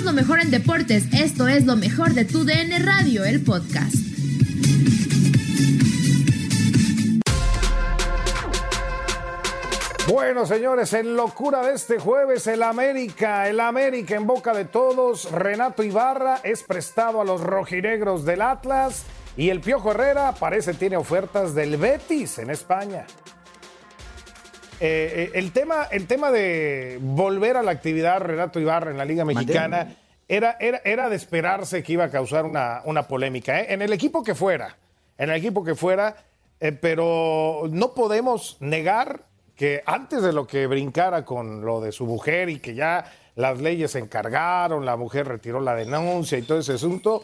Lo mejor en deportes. Esto es lo mejor de tu DN Radio, el podcast. Bueno, señores, en locura de este jueves, el América, el América en boca de todos. Renato Ibarra es prestado a los rojinegros del Atlas y el Piojo Herrera parece tiene ofertas del Betis en España. Eh, eh, el, tema, el tema de volver a la actividad Renato Ibarra en la Liga Mexicana era, era, era, de esperarse que iba a causar una, una polémica. ¿eh? En el equipo que fuera, en el equipo que fuera, pero no podemos negar que antes de lo que brincara con lo de su mujer y que ya las leyes se encargaron, la mujer retiró la denuncia y todo ese asunto,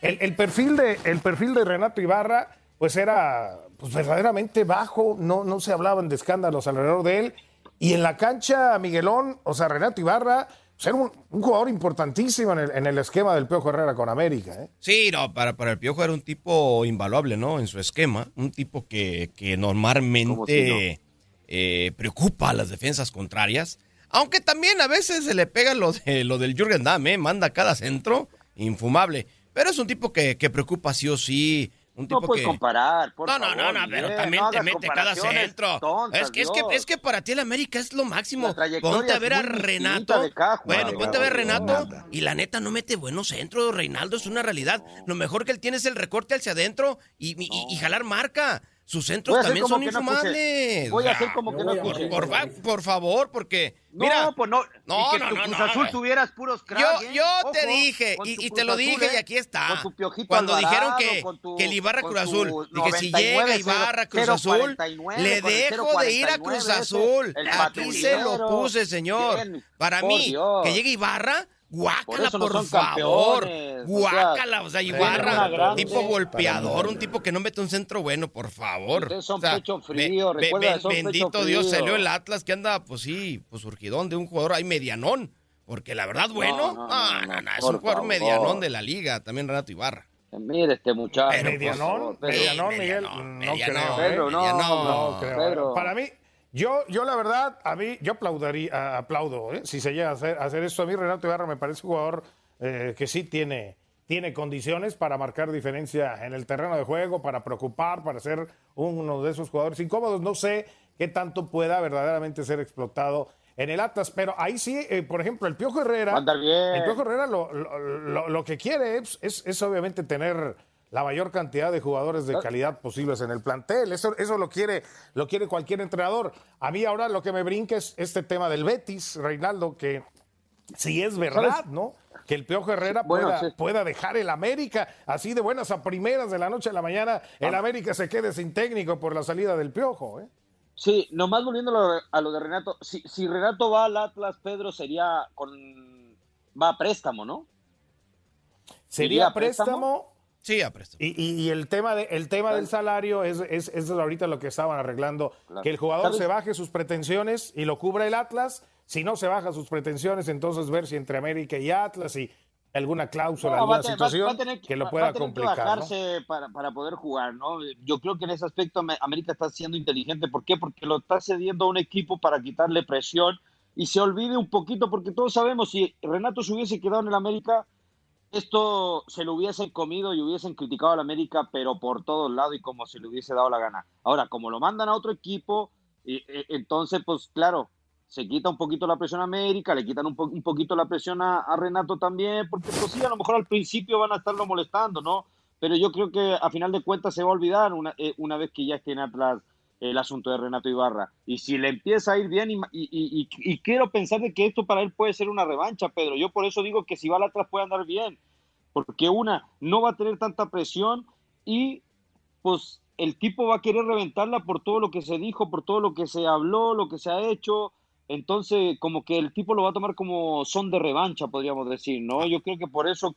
el, el perfil, de, el perfil de Renato Ibarra pues era pues, verdaderamente bajo, no, no se hablaban de escándalos alrededor de él. Y en la cancha, Miguelón, o sea, Renato Ibarra, pues era un, un, jugador importantísimo en el, en el, esquema del Piojo Herrera con América. ¿eh? Sí, no, para, para el Piojo era un tipo invaluable, ¿no? En su esquema, un tipo que, que normalmente si no? eh, preocupa a las defensas contrarias. Aunque también a veces se le pega lo, de, lo del Jürgen Damm, ¿eh? manda cada centro infumable. Pero es un tipo que, que preocupa sí o sí. Un tipo no puedes que... comparar, por no, no, favor, no, no, pero Miguel, también no te mete cada centro. tontas, es, que, es, que, es que para ti el América es lo máximo. Ponte a ver a Renato. bueno, ponte a ver a Renato nada. y la neta no mete buenos centros. Reinaldo es una realidad. Lo mejor que él tiene es el recorte hacia adentro y, y- y jalar marca. Sus centros también son infumables. Voy a hacer como que no por, escuché. por fa- por favor, porque mira, pues no. no, no, Cruz Azul tuvieras puros. Yo, ¿eh? yo te dije, y, te lo dije, ¿eh? y aquí está. Con tu Piojito Cuando dijeron que, el Ibarra Cruz Azul, dije, si 99, llega Ibarra Cruz 0, Azul, 49, le dejo de ir a 0, Cruz 49, Azul. Aquí se lo puse, señor. Para mí, que llegue Ibarra, guácala, por favor. campeones, Guácala, o sea, Ibarra, tipo golpeador, un tipo que no mete un centro bueno, por favor. Ustedes son O sea, pecho be- frío, be- recuerda, be- son pecho Bendito Dios, frío. salió el Atlas que anda, pues sí, pues surgidón de un jugador ahí medianón. Porque la verdad, bueno, no, ah, no, no, no, no, es un jugador favor. medianón de la liga, también Renato Ibarra. Mire este muchacho. Pero, Medianón, medianón, Miguel, no medianón, creo. ¿eh? Pedro, no. Pedro. Para mí, yo, yo la verdad, a mí, yo aplaudiría, aplaudo, ¿eh? si se llega a hacer, a hacer esto. A mí Renato Ibarra me parece un jugador eh, que sí tiene, tiene condiciones para marcar diferencia en el terreno de juego, para preocupar, para ser uno de esos jugadores incómodos. No sé qué tanto pueda verdaderamente ser explotado en el Atlas, pero ahí sí, eh, por ejemplo, el Piojo Herrera, el Piojo Herrera lo, lo- lo- lo que quiere es, es- es obviamente tener la mayor cantidad de jugadores de calidad posibles en el plantel. Eso, eso lo quiere, lo quiere cualquier entrenador. A mí ahora lo que me brinca es este tema del Betis, Reinaldo, que si es verdad, ¿no? Que el Piojo Herrera Bueno, pueda, sí. pueda dejar el América así de buenas a primeras de la noche a la mañana, el Ah. América se quede sin técnico por la salida del Piojo, ¿eh? Sí, nomás volviendo a lo, de Renato. Si, si Renato va al Atlas, Pedro sería con. Va a préstamo, ¿no? Sería ¿Iría a préstamo, préstamo? Sí, a préstamo. Y, y- y el tema, de, el tema del salario es, es, es ahorita lo que estaban arreglando, Claro. que el jugador ¿Sabes? se baje sus pretensiones y lo cubra el Atlas. Si no se baja sus pretensiones, entonces ver si entre América y Atlas y alguna cláusula, alguna situación que, lo pueda complicar. Que para, para poder jugar, ¿no? Yo creo que en ese aspecto América está siendo inteligente. ¿Por qué? Porque lo está cediendo a un equipo para quitarle presión y se olvide un poquito, porque todos sabemos, si Renato se hubiese quedado en el América, esto se lo hubiesen comido y hubiesen criticado al América, pero por todos lados y como se le hubiese dado la gana. Ahora, como lo mandan a otro equipo, y, entonces, pues claro, se quita un poquito la presión a América, le quitan un, un poquito la presión a, Renato también, porque pues sí, a lo mejor al principio van a estarlo molestando, ¿no? Pero yo creo que a final de cuentas se va a olvidar una, eh, una vez que ya estén atrás el asunto de Renato Ibarra. Y si le empieza a ir bien, y, quiero pensar de que esto para él puede ser una revancha, Pedro. Yo por eso digo que si va al atrás puede andar bien, porque una, no va a tener tanta presión y pues el tipo va a querer reventarla por todo lo que se dijo, por todo lo que se habló, lo que se ha hecho. Entonces, como que el tipo lo va a tomar como son de revancha, podríamos decir, ¿no? Yo creo que por eso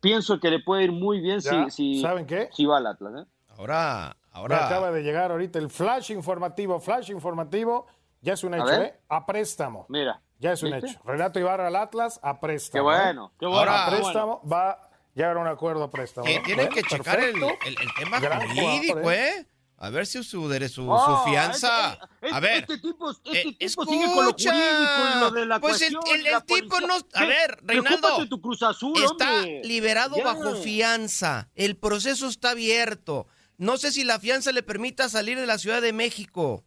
pienso que le puede ir muy bien si, si, ¿saben qué? si va al Atlas. ¿eh? Ahora, ahora. acaba de llegar ahorita el flash informativo, flash informativo, ya es un hecho, ¿eh? A préstamo. Mira. Ya es un hecho. Renato Ibarra al Atlas a préstamo. Qué bueno, qué bueno. Ahora, a préstamo va ya era un acuerdo a préstamo. Tienen que checar el, el, tema jurídico, ¿eh? A ver si su, su, su fianza. a ver. Este tipo, este eh, tipo sigue con lo jurídico lo de la Pues el, el, tipo no. A ver, Reinaldo. Tu Cruz Azul, está liberado bajo fianza. El proceso está abierto. No sé si la fianza le permita salir de la Ciudad de México.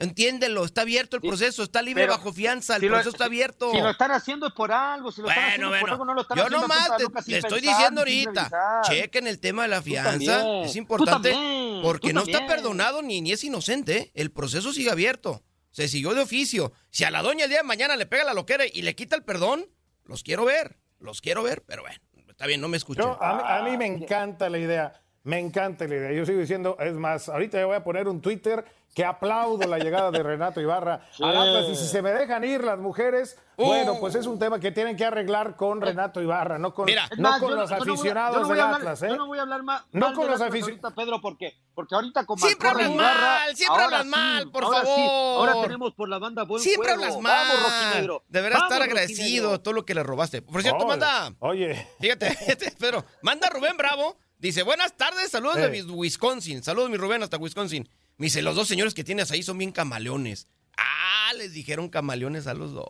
Entiéndelo, está abierto el proceso, está libre bajo fianza, el proceso está abierto. Si lo están haciendo es por algo, si lo están haciendo por algo, no lo están yo haciendo. Yo nomás te, estoy diciendo ahorita, chequen el tema de la fianza, es importante, porque no está perdonado ni, ni es inocente, ¿eh? el proceso sigue abierto, se siguió de oficio. Si a la doña el día de mañana le pega la loquera y le quita el perdón, los quiero ver, los quiero ver, pero bueno, está bien, no me escucho. A, mí, me encanta la idea, me encanta la idea. Yo sigo diciendo, es más, ahorita voy a poner un Twitter que aplaudo la llegada de Renato Ibarra al Atlas. Y si se me dejan ir las mujeres, bueno, pues es un tema que tienen que arreglar con Renato Ibarra, no con, no con los aficionados del Atlas. ¿eh? Yo no voy a hablar más. No con los aficionados. Pedro, ¿por qué? Porque ahorita con Siempre hablas mal, siempre hablas mal, por ahora favor. Sí, ahora tenemos por la banda buen Siempre juego. hablas mal. Vamos, Negro. Deberás estar agradecido todo lo que le robaste. Por cierto, manda. Oye. Fíjate, Pedro, manda Rubén Bravo. Dice, buenas tardes, saludos de de Wisconsin. Saludos, mi Rubén, hasta Wisconsin. Me dice, los dos señores que tienes ahí son bien camaleones. Ah, les dijeron camaleones a los dos.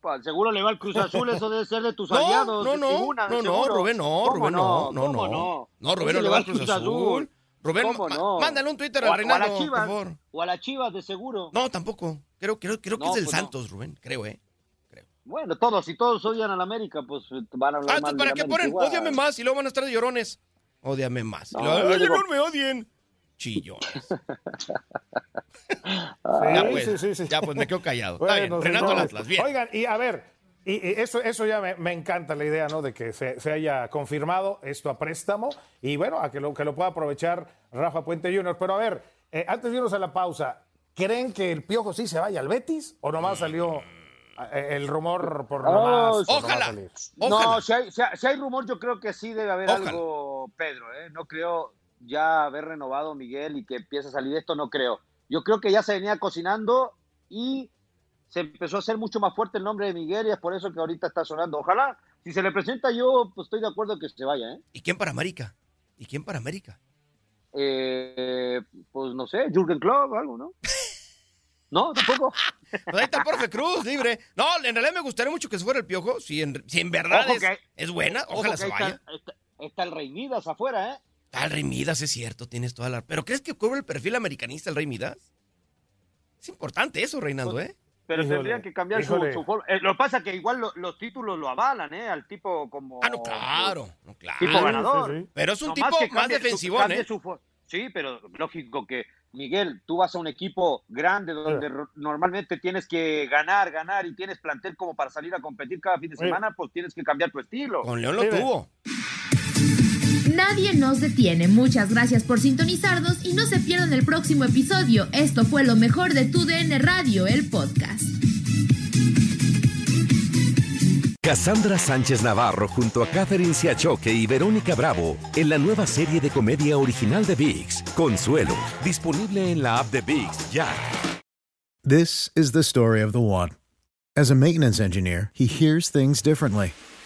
Pues, seguro le va el Cruz Azul, eso debe ser de tus aliados. No, no, no, no, Rubén, no, Rubén, no, no, no. No, Rubén no le va al Cruz Azul. Rubén, mándale un Twitter a Reinaldo, por favor. O a la Chivas, de seguro. No, tampoco. Creo, creo, creo que es del pues Santos, Rubén, creo, ¿eh? Creo. Bueno, todos, si todos odian a la América, pues van a hablar ah, mal ¿para qué ponen? Ódiame más y luego van a estar de llorones. Ódiame más. No, Ay, no me odien chillones. ya, pues, sí, sí, ya pues me quedo callado. Está bien, Renato Atlas, bien. Oigan, y a ver, y, eso, eso ya me, encanta la idea, ¿no? De que se, haya confirmado esto a préstamo y bueno, a que lo, que lo pueda aprovechar Rafa Puente Jr. Pero a ver, eh, antes de irnos a la pausa, ¿creen que el Piojo sí se vaya al Betis o nomás salió eh, el rumor por nomás? ojalá, No, si hay, si hay, rumor, yo creo que sí debe haber algo, Pedro, ¿eh? No creo ya haber renovado Miguel y que empiece a salir esto, no creo. Yo creo que ya se venía cocinando y se empezó a hacer mucho más fuerte el nombre de Miguel y es por eso que ahorita está sonando. Ojalá, si se le presenta yo, pues estoy de acuerdo que se vaya. ¿eh? ¿Y quién para América? ¿Y quién para América? Eh, pues no sé, Jürgen Klopp o algo, ¿no? No, tampoco. Ahí está Jorge Cruz, libre. No, en realidad me gustaría mucho que se fuera el piojo. Si en, si en verdad es, buena, ojalá se vaya. Está, está, el Rey Midas afuera, ¿eh? Ah, el Rey Midas, es cierto, tienes toda la... ¿Pero crees que cubre el perfil americanista el Rey Midas? Es importante eso, Reinaldo, pues, ¿eh? Pero tendrían que cambiar su, forma. Eh, lo que pasa es que igual los títulos lo avalan, ¿eh? Al tipo como... Ah, no, claro, no, claro. Tipo ganador. Pero es un tipo más defensivo, ¿eh? sí, pero lógico que, Miguel, tú vas a un equipo grande donde normalmente tienes que ganar, ganar y tienes plantel como para salir a competir cada fin de semana, pues tienes que cambiar tu estilo. Con León lo tuvo. Nadie nos detiene. Muchas gracias por sintonizarnos y no se pierdan el próximo episodio. Esto fue lo mejor de Tu DN Radio, el podcast. Cassandra Sánchez Navarro junto a Catherine Siachoque y Verónica Bravo en la nueva serie de comedia original de Vix, Consuelo, disponible en la app de Vix ya. This is the story of the one. As a maintenance engineer, he hears things differently.